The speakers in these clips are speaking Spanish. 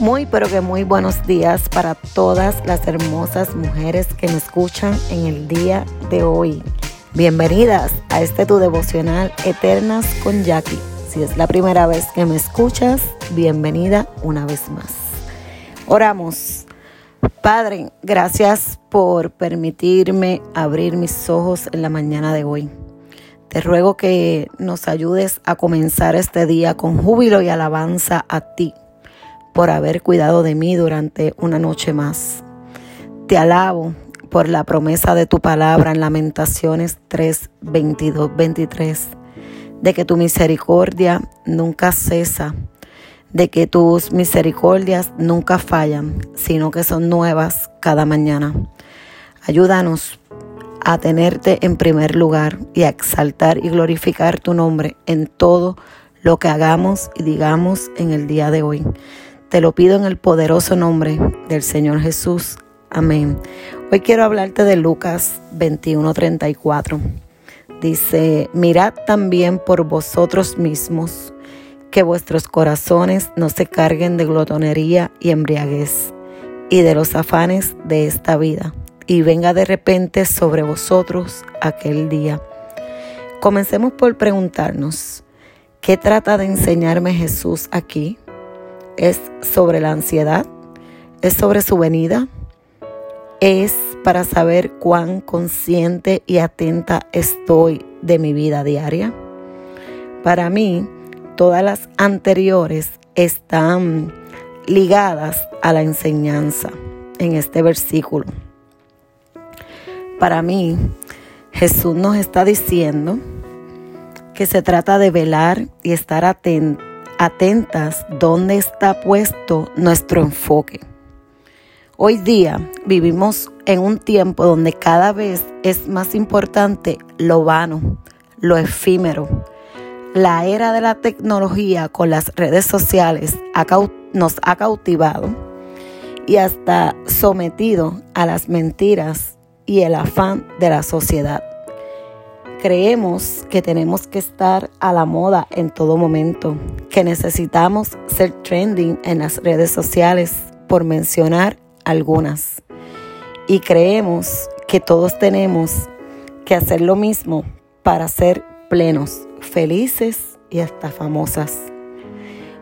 Muy pero que muy buenos días para todas las hermosas mujeres que me escuchan en el día de hoy. Bienvenidas a este tu devocional Eternas con Jackie. Si es la primera vez que me escuchas, bienvenida una vez más. Oramos. Padre, gracias por permitirme abrir mis ojos en la mañana de hoy. Te ruego que nos ayudes a comenzar este día con júbilo y alabanza a ti por haber cuidado de mí durante una noche más. Te alabo por la promesa de tu palabra en Lamentaciones 3, 22, 23, de que tu misericordia nunca cesa, de que tus misericordias nunca fallan, sino que son nuevas cada mañana. Ayúdanos a tenerte en primer lugar y a exaltar y glorificar tu nombre en todo lo que hagamos y digamos en el día de hoy. Te lo pido en el poderoso nombre del Señor Jesús. Amén. Hoy quiero hablarte de Lucas 21:34. Dice, mirad también por vosotros mismos que vuestros corazones no se carguen de glotonería y embriaguez y de los afanes de esta vida, y venga de repente sobre vosotros aquel día. Comencemos por preguntarnos, ¿qué trata de enseñarme Jesús aquí? Es sobre la ansiedad, es sobre su venida, es para saber cuán consciente y atenta estoy de mi vida diaria. Para mí, todas las anteriores están ligadas a la enseñanza en este versículo. Para mí, Jesús nos está diciendo que se trata de velar y estar atento atentas dónde está puesto nuestro enfoque. Hoy día vivimos en un tiempo donde cada vez es más importante lo vano, lo efímero. La era de la tecnología con las redes sociales nos ha cautivado y hasta sometido a las mentiras y el afán de la sociedad. Creemos que tenemos que estar a la moda en todo momento, que necesitamos ser trending en las redes sociales, por mencionar algunas. Y creemos que todos tenemos que hacer lo mismo para ser plenos, felices y hasta famosas.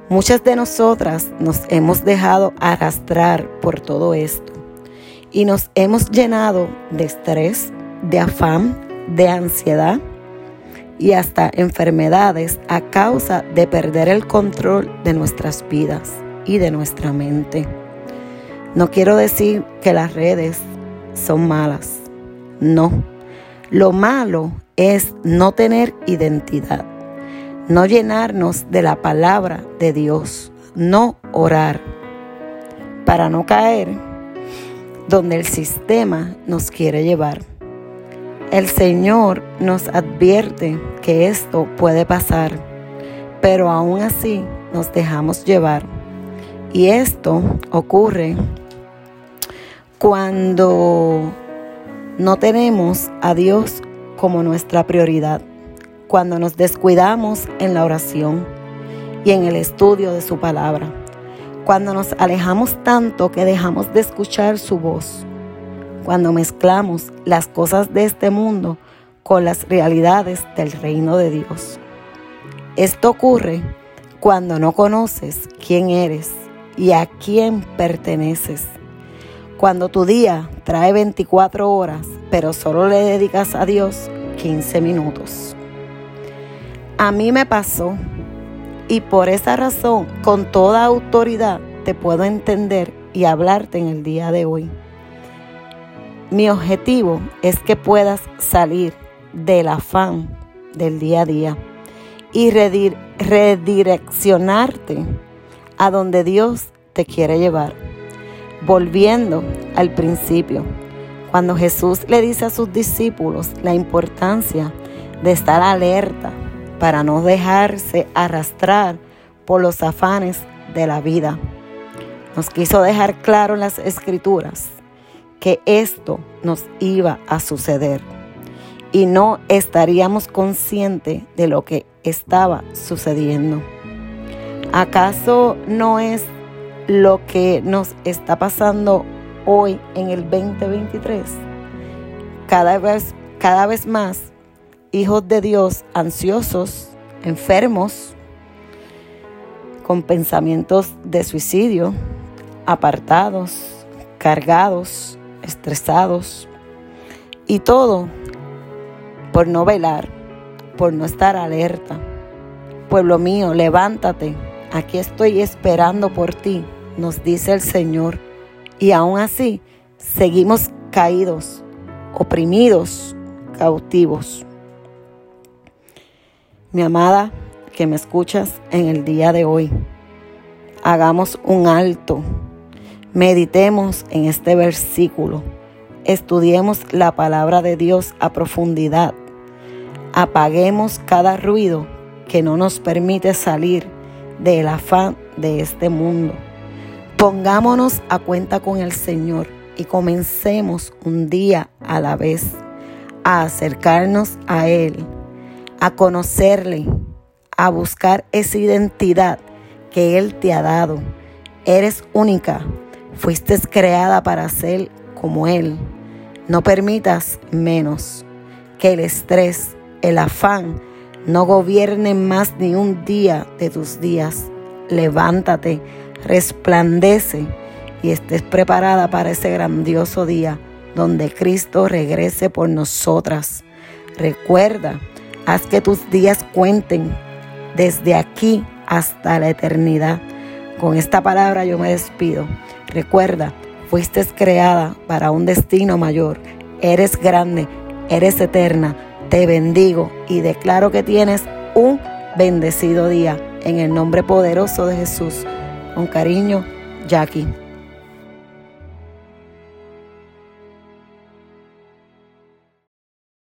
Muchas de nosotras nos hemos dejado arrastrar por todo esto y nos hemos llenado de estrés, de afán, de ansiedad y hasta enfermedades a causa de perder el control de nuestras vidas y de nuestra mente. No quiero decir que las redes son malas, no. Lo malo es no tener identidad, no llenarnos de la palabra de Dios, no orar, para no caer donde el sistema nos quiere llevar. El Señor nos advierte que esto puede pasar, pero aún así nos dejamos llevar. Y esto ocurre cuando no tenemos a Dios como nuestra prioridad, cuando nos descuidamos en la oración y en el estudio de su palabra, cuando nos alejamos tanto que dejamos de escuchar su voz cuando mezclamos las cosas de este mundo con las realidades del reino de Dios. Esto ocurre cuando no conoces quién eres y a quién perteneces. Cuando tu día trae 24 horas, pero solo le dedicas a Dios 15 minutos. A mí me pasó y por esa razón, con toda autoridad, te puedo entender y hablarte en el día de hoy. Mi objetivo es que puedas salir del afán del día a día y redireccionarte a donde Dios te quiere llevar. Volviendo al principio, cuando Jesús le dice a sus discípulos la importancia de estar alerta para no dejarse arrastrar por los afanes de la vida. Nos quiso dejar claro en las escrituras que esto nos iba a suceder y no estaríamos conscientes de lo que estaba sucediendo. ¿Acaso no es lo que nos está pasando hoy en el 2023. Cada vez, cada vez más, hijos de Dios ansiosos, enfermos, con pensamientos de suicidio, apartados, cargados, estresados, y todo por no velar, por no estar alerta. Pueblo mío, levántate, aquí estoy esperando por ti, nos dice el Señor. Y aún así, seguimos caídos, oprimidos, cautivos. Mi amada, que me escuchas en el día de hoy, hagamos un alto, meditemos en este versículo Estudiemos la palabra de Dios a profundidad. Apaguemos cada ruido que no nos permite salir del afán de este mundo. Pongámonos a cuenta con el Señor y comencemos un día a la vez a acercarnos a Él, a conocerle, a buscar esa identidad que Él te ha dado. Eres única, fuiste creada para ser como Él. No permitas menos que el estrés, el afán, no gobiernen más ni un día de tus días. Levántate, resplandece y estés preparada para ese grandioso día donde Cristo regrese por nosotras. Recuerda, haz que tus días cuenten desde aquí hasta la eternidad. Con esta palabra yo me despido. Recuerda, Fuiste creada para un destino mayor. Eres grande, eres eterna. Te bendigo y declaro que tienes un bendecido día. En el nombre poderoso de Jesús. Con cariño, Jackie.